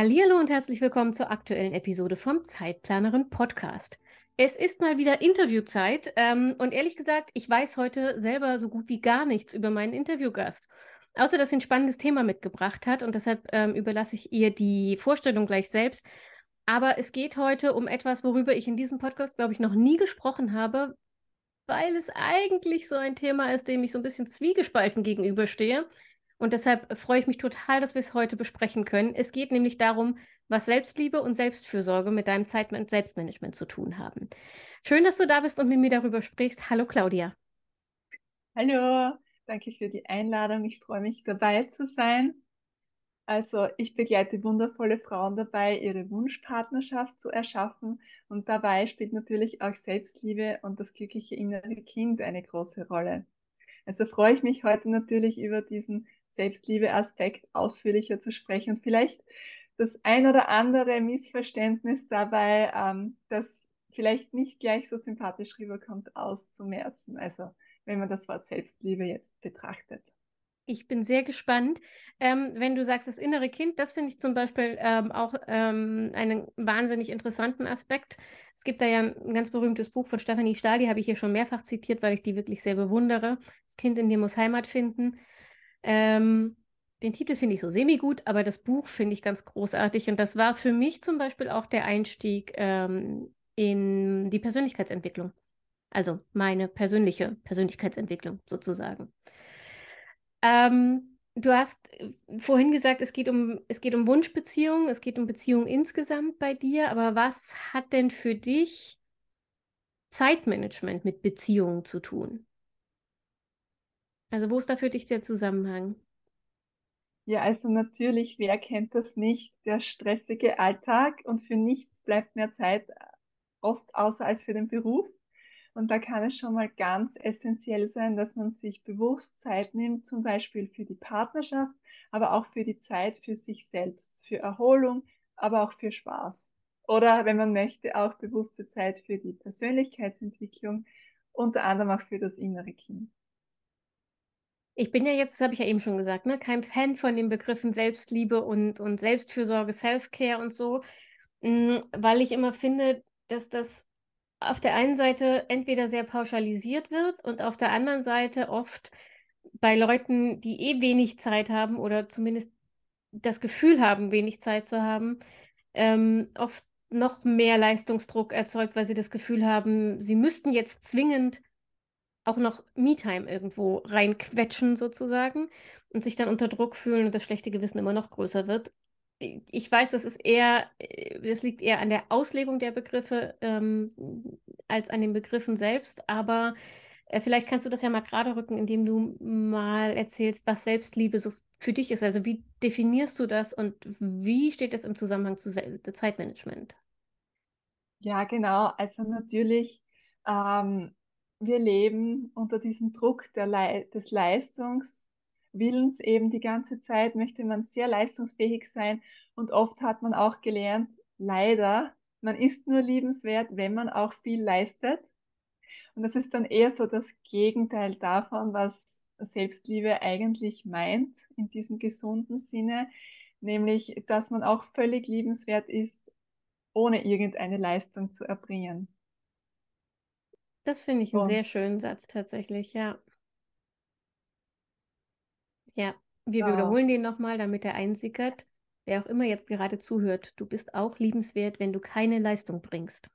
Hallo und herzlich willkommen zur aktuellen Episode vom Zeitplanerin Podcast. Es ist mal wieder Interviewzeit ähm, und ehrlich gesagt, ich weiß heute selber so gut wie gar nichts über meinen Interviewgast. Außer, dass sie ein spannendes Thema mitgebracht hat und deshalb ähm, überlasse ich ihr die Vorstellung gleich selbst. Aber es geht heute um etwas, worüber ich in diesem Podcast, glaube ich, noch nie gesprochen habe, weil es eigentlich so ein Thema ist, dem ich so ein bisschen zwiegespalten gegenüberstehe. Und deshalb freue ich mich total, dass wir es heute besprechen können. Es geht nämlich darum, was Selbstliebe und Selbstfürsorge mit deinem Zeit- und Selbstmanagement zu tun haben. Schön, dass du da bist und mit mir darüber sprichst. Hallo Claudia. Hallo, danke für die Einladung. Ich freue mich dabei zu sein. Also ich begleite wundervolle Frauen dabei, ihre Wunschpartnerschaft zu erschaffen und dabei spielt natürlich auch Selbstliebe und das glückliche innere Kind eine große Rolle. Also freue ich mich heute natürlich über diesen Selbstliebe-Aspekt ausführlicher zu sprechen und vielleicht das ein oder andere Missverständnis dabei, ähm, das vielleicht nicht gleich so sympathisch rüberkommt, auszumerzen. Also wenn man das Wort Selbstliebe jetzt betrachtet. Ich bin sehr gespannt. Ähm, wenn du sagst, das innere Kind, das finde ich zum Beispiel ähm, auch ähm, einen wahnsinnig interessanten Aspekt. Es gibt da ja ein ganz berühmtes Buch von Stephanie Stahl, die habe ich hier schon mehrfach zitiert, weil ich die wirklich sehr bewundere. Das Kind in dir muss Heimat finden. Ähm, den Titel finde ich so semi-gut, aber das Buch finde ich ganz großartig. Und das war für mich zum Beispiel auch der Einstieg ähm, in die Persönlichkeitsentwicklung. Also meine persönliche Persönlichkeitsentwicklung sozusagen. Ähm, du hast äh, vorhin gesagt, es geht um, es geht um Wunschbeziehungen, es geht um Beziehungen insgesamt bei dir, aber was hat denn für dich Zeitmanagement mit Beziehungen zu tun? Also wo ist da für dich der Zusammenhang? Ja, also natürlich, wer kennt das nicht? Der stressige Alltag und für nichts bleibt mehr Zeit, oft außer als für den Beruf. Und da kann es schon mal ganz essentiell sein, dass man sich bewusst Zeit nimmt, zum Beispiel für die Partnerschaft, aber auch für die Zeit für sich selbst, für Erholung, aber auch für Spaß. Oder wenn man möchte, auch bewusste Zeit für die Persönlichkeitsentwicklung, unter anderem auch für das innere Kind. Ich bin ja jetzt, das habe ich ja eben schon gesagt, ne, kein Fan von den Begriffen Selbstliebe und, und Selbstfürsorge, Self-Care und so, mm, weil ich immer finde, dass das auf der einen Seite entweder sehr pauschalisiert wird und auf der anderen Seite oft bei Leuten, die eh wenig Zeit haben oder zumindest das Gefühl haben, wenig Zeit zu haben, ähm, oft noch mehr Leistungsdruck erzeugt, weil sie das Gefühl haben, sie müssten jetzt zwingend auch noch Me-Time irgendwo reinquetschen sozusagen und sich dann unter Druck fühlen und das schlechte Gewissen immer noch größer wird ich weiß, das ist eher, äh, das liegt eher an der Auslegung der Begriffe ähm, als an den Begriffen selbst, aber äh, vielleicht kannst du das ja mal gerade rücken, indem du mal erzählst, was Selbstliebe so für dich ist. Also wie definierst du das und wie steht das im Zusammenhang zu Zeitmanagement? Ja, genau. Also natürlich, ähm, wir leben unter diesem Druck Le des Leistungs Willens eben die ganze Zeit möchte man sehr leistungsfähig sein und oft hat man auch gelernt, leider, man ist nur liebenswert, wenn man auch viel leistet. Und das ist dann eher so das Gegenteil davon, was Selbstliebe eigentlich meint in diesem gesunden Sinne, nämlich dass man auch völlig liebenswert ist, ohne irgendeine Leistung zu erbringen. Das finde ich einen sehr schönen Satz tatsächlich, ja. Ja, wir ja. wiederholen den nochmal, damit er einsickert. Wer auch immer jetzt gerade zuhört, du bist auch liebenswert, wenn du keine Leistung bringst.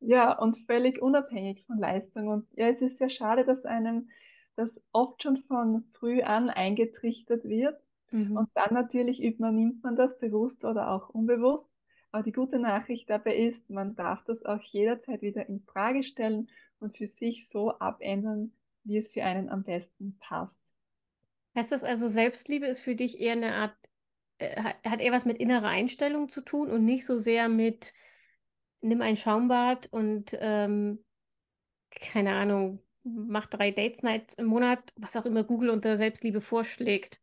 Ja, und völlig unabhängig von Leistung. Und ja, es ist sehr schade, dass einem das oft schon von früh an eingetrichtert wird. Mhm. Und dann natürlich übernimmt man das bewusst oder auch unbewusst. Aber die gute Nachricht dabei ist, man darf das auch jederzeit wieder in Frage stellen und für sich so abändern, wie es für einen am besten passt. Heißt das also, Selbstliebe ist für dich eher eine Art äh, hat eher was mit innerer Einstellung zu tun und nicht so sehr mit, nimm ein Schaumbad und ähm, keine Ahnung, mach drei Dates Nights im Monat, was auch immer Google unter Selbstliebe vorschlägt.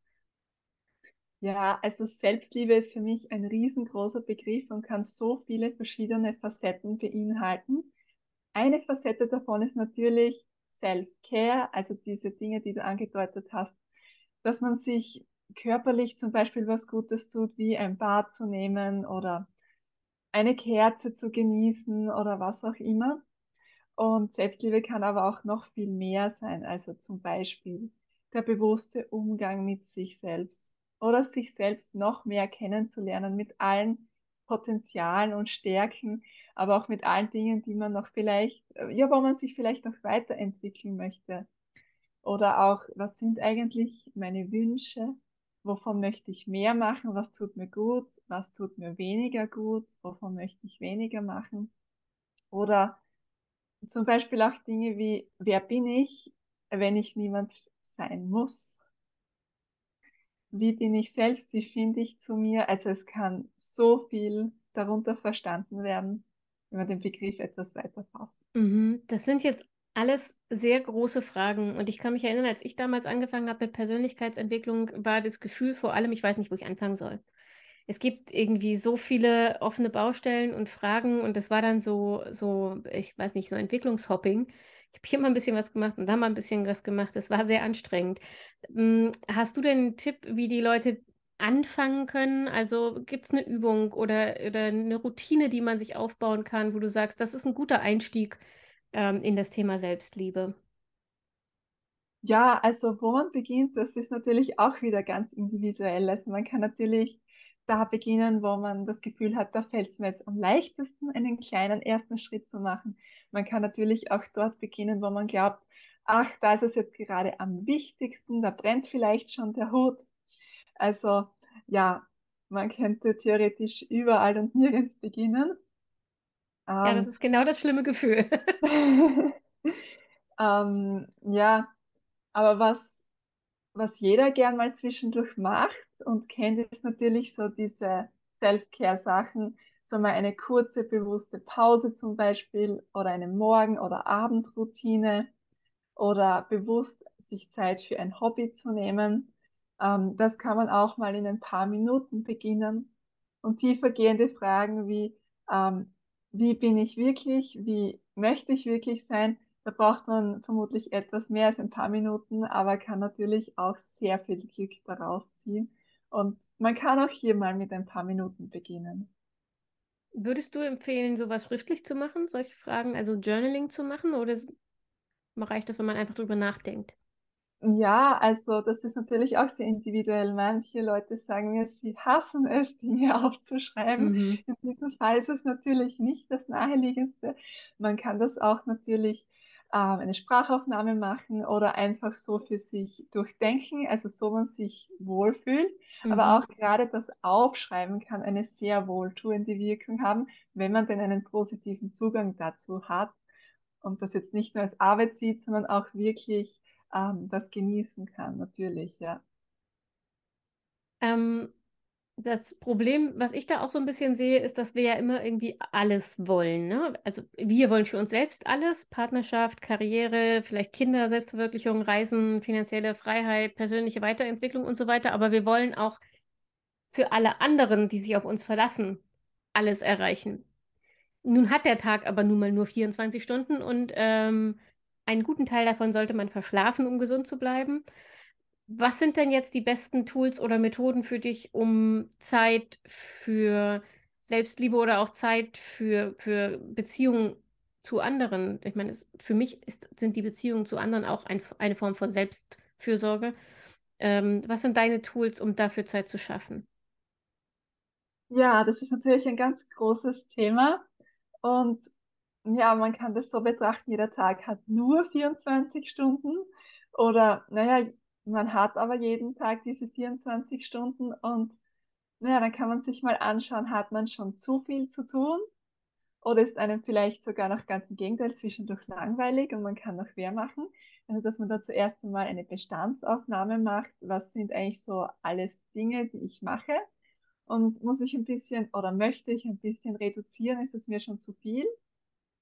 Ja, also Selbstliebe ist für mich ein riesengroßer Begriff und kann so viele verschiedene Facetten beinhalten. Eine Facette davon ist natürlich Self-Care, also diese Dinge, die du angedeutet hast, dass man sich körperlich zum Beispiel was Gutes tut, wie ein Bad zu nehmen oder eine Kerze zu genießen oder was auch immer. Und Selbstliebe kann aber auch noch viel mehr sein, also zum Beispiel der bewusste Umgang mit sich selbst oder sich selbst noch mehr kennenzulernen mit allen Potenzialen und Stärken, aber auch mit allen Dingen, die man noch vielleicht, ja, wo man sich vielleicht noch weiterentwickeln möchte. Oder auch, was sind eigentlich meine Wünsche? Wovon möchte ich mehr machen? Was tut mir gut? Was tut mir weniger gut? Wovon möchte ich weniger machen? Oder zum Beispiel auch Dinge wie, wer bin ich, wenn ich niemand sein muss? Wie bin ich selbst? Wie finde ich zu mir? Also es kann so viel darunter verstanden werden, wenn man den Begriff etwas weiter fasst. Mhm. Das sind jetzt alles sehr große Fragen. Und ich kann mich erinnern, als ich damals angefangen habe mit Persönlichkeitsentwicklung, war das Gefühl vor allem, ich weiß nicht, wo ich anfangen soll. Es gibt irgendwie so viele offene Baustellen und Fragen und das war dann so, so, ich weiß nicht, so Entwicklungshopping. Ich habe hier mal ein bisschen was gemacht und da mal ein bisschen was gemacht. Das war sehr anstrengend. Hm, hast du denn einen Tipp, wie die Leute anfangen können? Also gibt es eine Übung oder, oder eine Routine, die man sich aufbauen kann, wo du sagst, das ist ein guter Einstieg ähm, in das Thema Selbstliebe? Ja, also wo man beginnt, das ist natürlich auch wieder ganz individuell. Also man kann natürlich da beginnen, wo man das Gefühl hat, da fällt es mir jetzt am leichtesten, einen kleinen ersten Schritt zu machen. Man kann natürlich auch dort beginnen, wo man glaubt, ach, da ist es jetzt gerade am wichtigsten, da brennt vielleicht schon der Hut. Also ja, man könnte theoretisch überall und nirgends beginnen. Ja, das Ähm, ist genau das schlimme Gefühl. ähm, ja, aber was, was jeder gern mal zwischendurch macht und kennt, ist natürlich so diese Self-Care-Sachen, so mal eine kurze, bewusste Pause zum Beispiel oder eine Morgen- oder Abendroutine oder bewusst sich Zeit für ein Hobby zu nehmen. Ähm, das kann man auch mal in ein paar Minuten beginnen und tiefergehende Fragen wie, ähm, wie bin ich wirklich, wie möchte ich wirklich sein, da braucht man vermutlich etwas mehr als ein paar Minuten, aber kann natürlich auch sehr viel Glück daraus ziehen. Und man kann auch hier mal mit ein paar Minuten beginnen. Würdest du empfehlen, sowas schriftlich zu machen, solche Fragen, also Journaling zu machen, oder reicht das, wenn man einfach drüber nachdenkt? Ja, also das ist natürlich auch sehr individuell. Manche Leute sagen mir, sie hassen es, Dinge aufzuschreiben. Mhm. In diesem Fall ist es natürlich nicht das Naheliegendste. Man kann das auch natürlich eine Sprachaufnahme machen oder einfach so für sich durchdenken, also so man sich wohlfühlt. Aber Mhm. auch gerade das Aufschreiben kann eine sehr wohltuende Wirkung haben, wenn man denn einen positiven Zugang dazu hat und das jetzt nicht nur als Arbeit sieht, sondern auch wirklich ähm, das genießen kann, natürlich, ja. Ähm, das Problem, was ich da auch so ein bisschen sehe, ist, dass wir ja immer irgendwie alles wollen, ne? Also wir wollen für uns selbst alles, Partnerschaft, Karriere, vielleicht Kinder, Selbstverwirklichung, Reisen, finanzielle Freiheit, persönliche Weiterentwicklung und so weiter, aber wir wollen auch für alle anderen, die sich auf uns verlassen, alles erreichen. Nun hat der Tag aber nun mal nur 24 Stunden und ähm, einen guten Teil davon sollte man verschlafen, um gesund zu bleiben. Was sind denn jetzt die besten Tools oder Methoden für dich, um Zeit für Selbstliebe oder auch Zeit für, für Beziehungen zu anderen? Ich meine, es, für mich ist, sind die Beziehungen zu anderen auch ein, eine Form von Selbstfürsorge. Ähm, was sind deine Tools, um dafür Zeit zu schaffen? Ja, das ist natürlich ein ganz großes Thema und ja, man kann das so betrachten, jeder Tag hat nur 24 Stunden oder naja, man hat aber jeden Tag diese 24 Stunden und naja, dann kann man sich mal anschauen, hat man schon zu viel zu tun oder ist einem vielleicht sogar noch ganz im Gegenteil zwischendurch langweilig und man kann noch mehr machen. Also, dass man da zuerst einmal eine Bestandsaufnahme macht. Was sind eigentlich so alles Dinge, die ich mache? und muss ich ein bisschen oder möchte ich ein bisschen reduzieren? Ist es mir schon zu viel?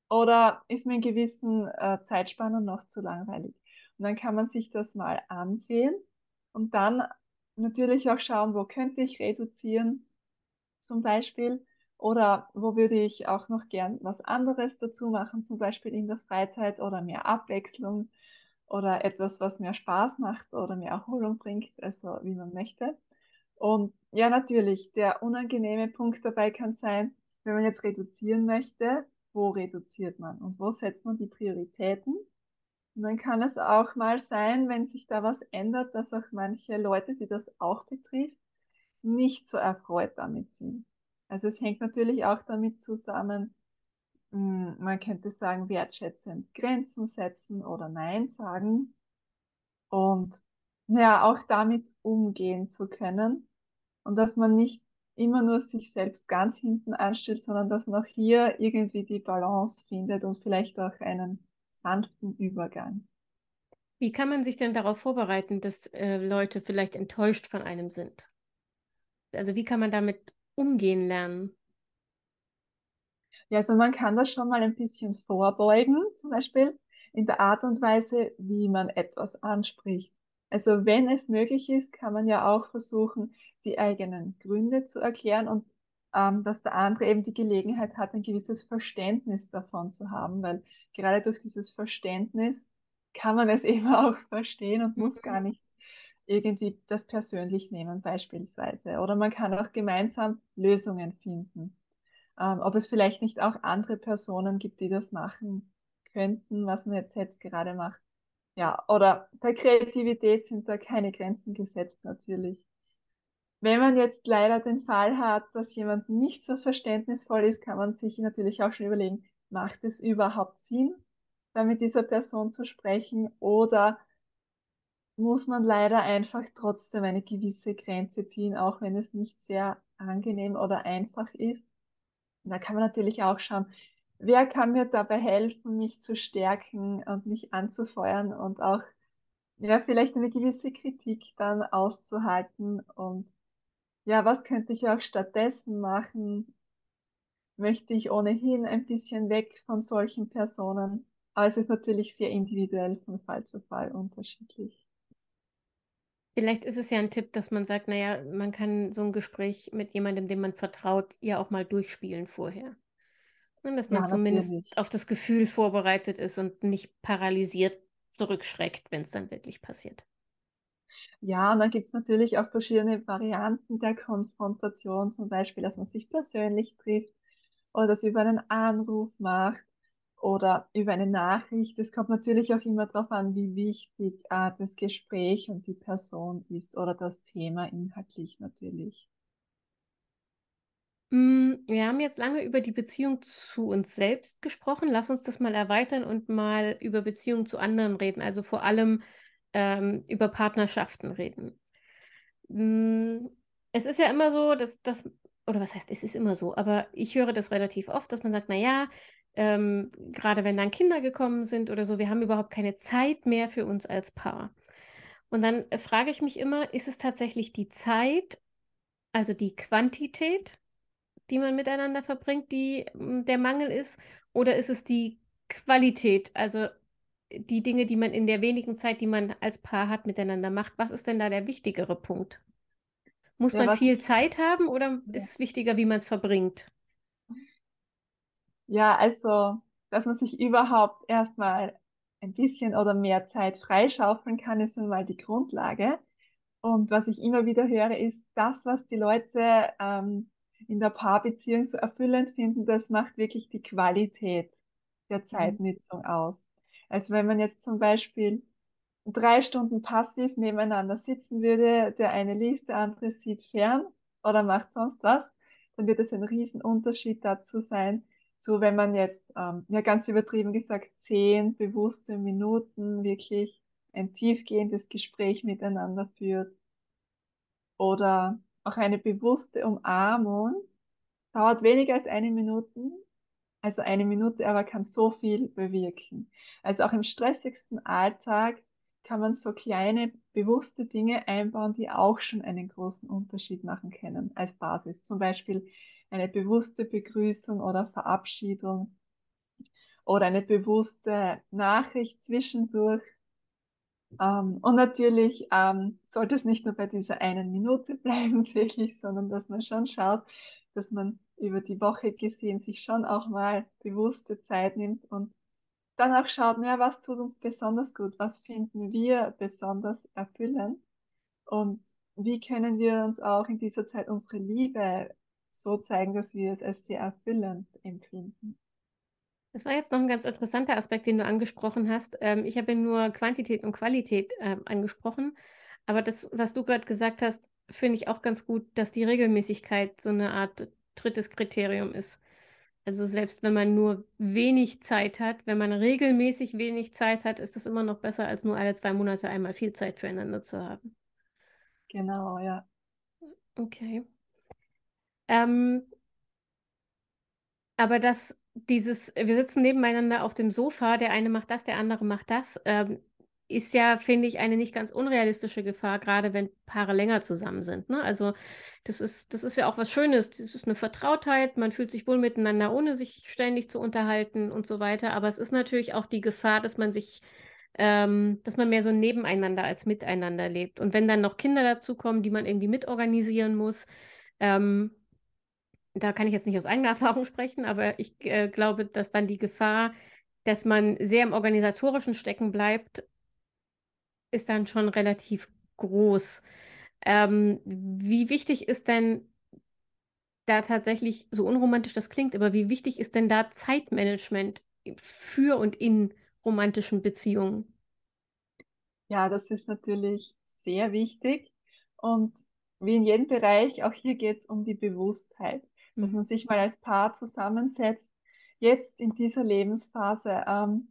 Oder ist mir in gewissen äh, Zeitspannen noch zu langweilig? Und dann kann man sich das mal ansehen und dann natürlich auch schauen, wo könnte ich reduzieren zum Beispiel oder wo würde ich auch noch gern was anderes dazu machen, zum Beispiel in der Freizeit oder mehr Abwechslung oder etwas, was mehr Spaß macht oder mehr Erholung bringt, also wie man möchte. Und ja, natürlich, der unangenehme Punkt dabei kann sein, wenn man jetzt reduzieren möchte, wo reduziert man und wo setzt man die Prioritäten? Und dann kann es auch mal sein, wenn sich da was ändert, dass auch manche Leute, die das auch betrifft, nicht so erfreut damit sind. Also es hängt natürlich auch damit zusammen, hm, man könnte sagen, wertschätzend Grenzen setzen oder Nein sagen und ja, auch damit umgehen zu können und dass man nicht immer nur sich selbst ganz hinten anstellt, sondern dass man auch hier irgendwie die Balance findet und vielleicht auch einen sanften Übergang. Wie kann man sich denn darauf vorbereiten, dass äh, Leute vielleicht enttäuscht von einem sind? Also wie kann man damit umgehen lernen? Ja, also man kann das schon mal ein bisschen vorbeugen, zum Beispiel in der Art und Weise, wie man etwas anspricht. Also wenn es möglich ist, kann man ja auch versuchen, die eigenen Gründe zu erklären und ähm, dass der andere eben die Gelegenheit hat, ein gewisses Verständnis davon zu haben, weil gerade durch dieses Verständnis kann man es eben auch verstehen und muss gar mhm. nicht irgendwie das persönlich nehmen beispielsweise. Oder man kann auch gemeinsam Lösungen finden. Ähm, ob es vielleicht nicht auch andere Personen gibt, die das machen könnten, was man jetzt selbst gerade macht. Ja, oder bei Kreativität sind da keine Grenzen gesetzt natürlich. Wenn man jetzt leider den Fall hat, dass jemand nicht so verständnisvoll ist, kann man sich natürlich auch schon überlegen, macht es überhaupt Sinn, da mit dieser Person zu sprechen oder muss man leider einfach trotzdem eine gewisse Grenze ziehen, auch wenn es nicht sehr angenehm oder einfach ist. Und da kann man natürlich auch schauen, wer kann mir dabei helfen, mich zu stärken und mich anzufeuern und auch ja, vielleicht eine gewisse Kritik dann auszuhalten und ja, was könnte ich auch stattdessen machen? Möchte ich ohnehin ein bisschen weg von solchen Personen? Aber es ist natürlich sehr individuell von Fall zu Fall unterschiedlich. Vielleicht ist es ja ein Tipp, dass man sagt, naja, man kann so ein Gespräch mit jemandem, dem man vertraut, ja auch mal durchspielen vorher. Und ne, dass man ja, zumindest natürlich. auf das Gefühl vorbereitet ist und nicht paralysiert zurückschreckt, wenn es dann wirklich passiert. Ja, und dann gibt es natürlich auch verschiedene Varianten der Konfrontation, zum Beispiel, dass man sich persönlich trifft oder das über einen Anruf macht oder über eine Nachricht. Es kommt natürlich auch immer darauf an, wie wichtig äh, das Gespräch und die Person ist oder das Thema inhaltlich natürlich. Mm, wir haben jetzt lange über die Beziehung zu uns selbst gesprochen. Lass uns das mal erweitern und mal über Beziehungen zu anderen reden. Also vor allem ähm, über Partnerschaften reden. Mm, es ist ja immer so, dass das, oder was heißt, es ist immer so, aber ich höre das relativ oft, dass man sagt, naja, ähm, gerade wenn dann Kinder gekommen sind oder so, wir haben überhaupt keine Zeit mehr für uns als Paar. Und dann frage ich mich immer, ist es tatsächlich die Zeit, also die Quantität, die man miteinander verbringt, die mm, der Mangel ist, oder ist es die Qualität, also die Dinge, die man in der wenigen Zeit, die man als Paar hat, miteinander macht. Was ist denn da der wichtigere Punkt? Muss ja, man viel Zeit haben oder ist es wichtiger, wie man es verbringt? Ja, also, dass man sich überhaupt erstmal ein bisschen oder mehr Zeit freischaufeln kann, ist einmal die Grundlage. Und was ich immer wieder höre, ist, das, was die Leute ähm, in der Paarbeziehung so erfüllend finden, das macht wirklich die Qualität der mhm. Zeitnutzung aus. Also wenn man jetzt zum Beispiel drei Stunden passiv nebeneinander sitzen würde, der eine liest, der andere sieht fern oder macht sonst was, dann wird es ein Riesenunterschied dazu sein, so wenn man jetzt, ähm, ja ganz übertrieben gesagt, zehn bewusste Minuten wirklich ein tiefgehendes Gespräch miteinander führt. Oder auch eine bewusste Umarmung dauert weniger als eine Minute also eine Minute aber kann so viel bewirken. Also auch im stressigsten Alltag kann man so kleine bewusste Dinge einbauen, die auch schon einen großen Unterschied machen können als Basis. Zum Beispiel eine bewusste Begrüßung oder Verabschiedung oder eine bewusste Nachricht zwischendurch. Ähm, und natürlich ähm, sollte es nicht nur bei dieser einen Minute bleiben, täglich, sondern dass man schon schaut, dass man über die Woche gesehen sich schon auch mal bewusste Zeit nimmt und dann auch schaut, ja, was tut uns besonders gut, was finden wir besonders erfüllend und wie können wir uns auch in dieser Zeit unsere Liebe so zeigen, dass wir es als sehr erfüllend empfinden. Das war jetzt noch ein ganz interessanter Aspekt, den du angesprochen hast. Ähm, ich habe nur Quantität und Qualität äh, angesprochen, aber das, was du gerade gesagt hast, finde ich auch ganz gut, dass die Regelmäßigkeit so eine Art drittes Kriterium ist. Also selbst wenn man nur wenig Zeit hat, wenn man regelmäßig wenig Zeit hat, ist das immer noch besser, als nur alle zwei Monate einmal viel Zeit füreinander zu haben. Genau, ja. Okay. Ähm, aber das, dieses, wir sitzen nebeneinander auf dem Sofa, der eine macht das, der andere macht das, ähm, ist ja, finde ich, eine nicht ganz unrealistische Gefahr, gerade wenn Paare länger zusammen sind. Ne? Also das ist, das ist ja auch was Schönes. Das ist eine Vertrautheit, man fühlt sich wohl miteinander, ohne sich ständig zu unterhalten und so weiter. Aber es ist natürlich auch die Gefahr, dass man sich, ähm, dass man mehr so nebeneinander als miteinander lebt. Und wenn dann noch Kinder dazukommen, die man irgendwie mitorganisieren muss, ähm, da kann ich jetzt nicht aus eigener Erfahrung sprechen, aber ich äh, glaube, dass dann die Gefahr, dass man sehr im Organisatorischen stecken bleibt, ist dann schon relativ groß. Ähm, wie wichtig ist denn da tatsächlich, so unromantisch das klingt, aber wie wichtig ist denn da Zeitmanagement für und in romantischen Beziehungen? Ja, das ist natürlich sehr wichtig. Und wie in jedem Bereich, auch hier geht es um die Bewusstheit, mhm. dass man sich mal als Paar zusammensetzt, jetzt in dieser Lebensphase. Ähm,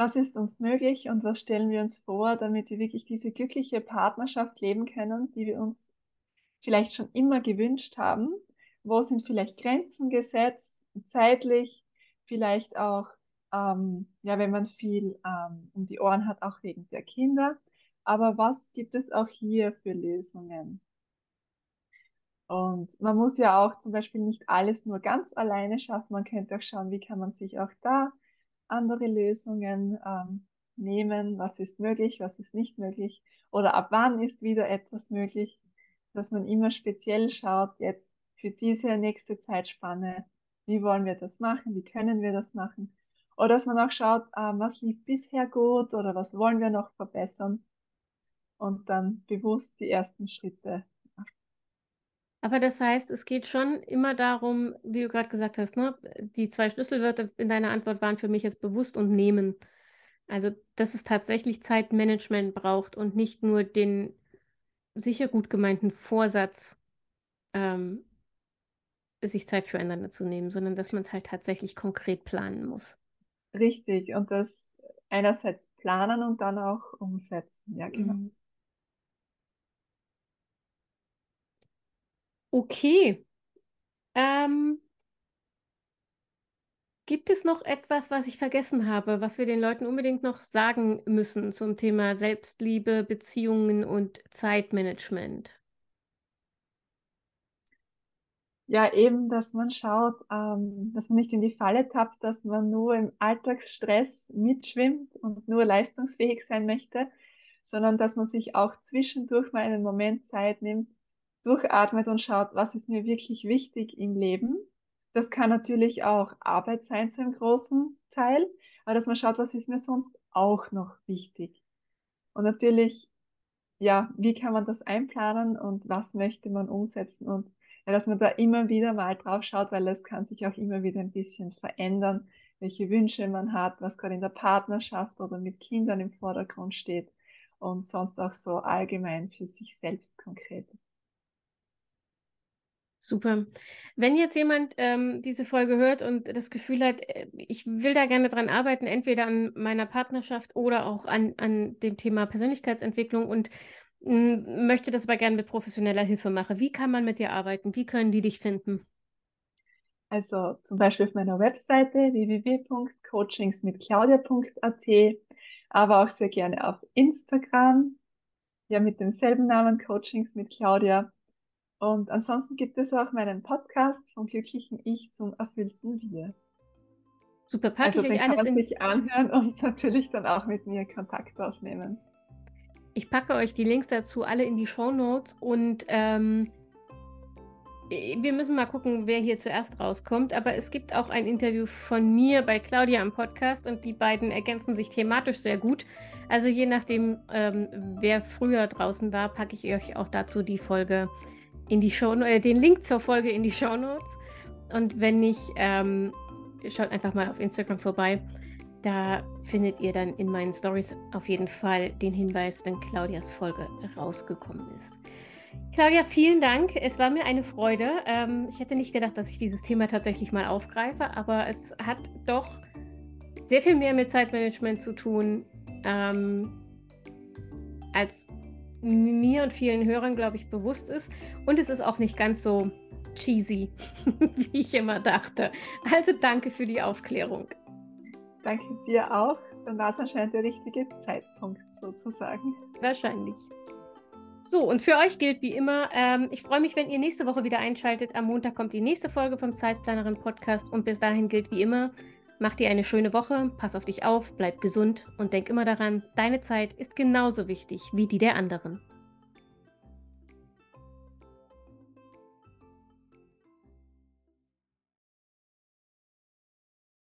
was ist uns möglich und was stellen wir uns vor, damit wir wirklich diese glückliche Partnerschaft leben können, die wir uns vielleicht schon immer gewünscht haben? Wo sind vielleicht Grenzen gesetzt, zeitlich, vielleicht auch, ähm, ja, wenn man viel ähm, um die Ohren hat, auch wegen der Kinder. Aber was gibt es auch hier für Lösungen? Und man muss ja auch zum Beispiel nicht alles nur ganz alleine schaffen. Man könnte auch schauen, wie kann man sich auch da andere Lösungen ähm, nehmen, was ist möglich, was ist nicht möglich oder ab wann ist wieder etwas möglich, dass man immer speziell schaut, jetzt für diese nächste Zeitspanne, wie wollen wir das machen, wie können wir das machen? Oder dass man auch schaut, ähm, was lief bisher gut oder was wollen wir noch verbessern? Und dann bewusst die ersten Schritte aber das heißt, es geht schon immer darum, wie du gerade gesagt hast, ne? Die zwei Schlüsselwörter in deiner Antwort waren für mich jetzt bewusst und nehmen. Also, dass es tatsächlich Zeitmanagement braucht und nicht nur den sicher gut gemeinten Vorsatz, ähm, sich Zeit füreinander zu nehmen, sondern dass man es halt tatsächlich konkret planen muss. Richtig, und das einerseits planen und dann auch umsetzen. Ja, genau. Mhm. Okay. Ähm, gibt es noch etwas, was ich vergessen habe, was wir den Leuten unbedingt noch sagen müssen zum Thema Selbstliebe, Beziehungen und Zeitmanagement? Ja, eben, dass man schaut, ähm, dass man nicht in die Falle tappt, dass man nur im Alltagsstress mitschwimmt und nur leistungsfähig sein möchte, sondern dass man sich auch zwischendurch mal einen Moment Zeit nimmt, durchatmet und schaut, was ist mir wirklich wichtig im Leben. Das kann natürlich auch Arbeit sein zu einem großen Teil, aber dass man schaut, was ist mir sonst auch noch wichtig. Und natürlich, ja, wie kann man das einplanen und was möchte man umsetzen und ja, dass man da immer wieder mal drauf schaut, weil es kann sich auch immer wieder ein bisschen verändern, welche Wünsche man hat, was gerade in der Partnerschaft oder mit Kindern im Vordergrund steht und sonst auch so allgemein für sich selbst konkret. Super. Wenn jetzt jemand ähm, diese Folge hört und das Gefühl hat, äh, ich will da gerne dran arbeiten, entweder an meiner Partnerschaft oder auch an, an dem Thema Persönlichkeitsentwicklung und mh, hm, möchte das aber gerne mit professioneller Hilfe machen, wie kann man mit dir arbeiten? Wie können die dich finden? Also zum Beispiel auf meiner Webseite www.coachingsmitclaudia.at aber auch sehr gerne auf Instagram, ja mit demselben Namen Coachings mit Claudia. Und ansonsten gibt es auch meinen Podcast vom glücklichen Ich zum erfüllten Wir. Super, packe also ich euch kann alles man in sich anhören und natürlich dann auch mit mir Kontakt aufnehmen. Ich packe euch die Links dazu alle in die Show Notes und ähm, wir müssen mal gucken, wer hier zuerst rauskommt. Aber es gibt auch ein Interview von mir bei Claudia am Podcast und die beiden ergänzen sich thematisch sehr gut. Also je nachdem, ähm, wer früher draußen war, packe ich euch auch dazu die Folge in die Show, äh, den Link zur Folge in die Show Notes. Und wenn nicht, ähm, schaut einfach mal auf Instagram vorbei. Da findet ihr dann in meinen Stories auf jeden Fall den Hinweis, wenn Claudias Folge rausgekommen ist. Claudia, vielen Dank. Es war mir eine Freude. Ähm, ich hätte nicht gedacht, dass ich dieses Thema tatsächlich mal aufgreife, aber es hat doch sehr viel mehr mit Zeitmanagement zu tun, ähm, als mir und vielen Hörern, glaube ich, bewusst ist. Und es ist auch nicht ganz so cheesy, wie ich immer dachte. Also danke für die Aufklärung. Danke dir auch. Dann war es anscheinend der richtige Zeitpunkt sozusagen. Wahrscheinlich. So, und für euch gilt wie immer, ähm, ich freue mich, wenn ihr nächste Woche wieder einschaltet. Am Montag kommt die nächste Folge vom Zeitplanerin Podcast und bis dahin gilt wie immer, mach dir eine schöne Woche, pass auf dich auf, bleib gesund und denk immer daran, deine Zeit ist genauso wichtig wie die der anderen.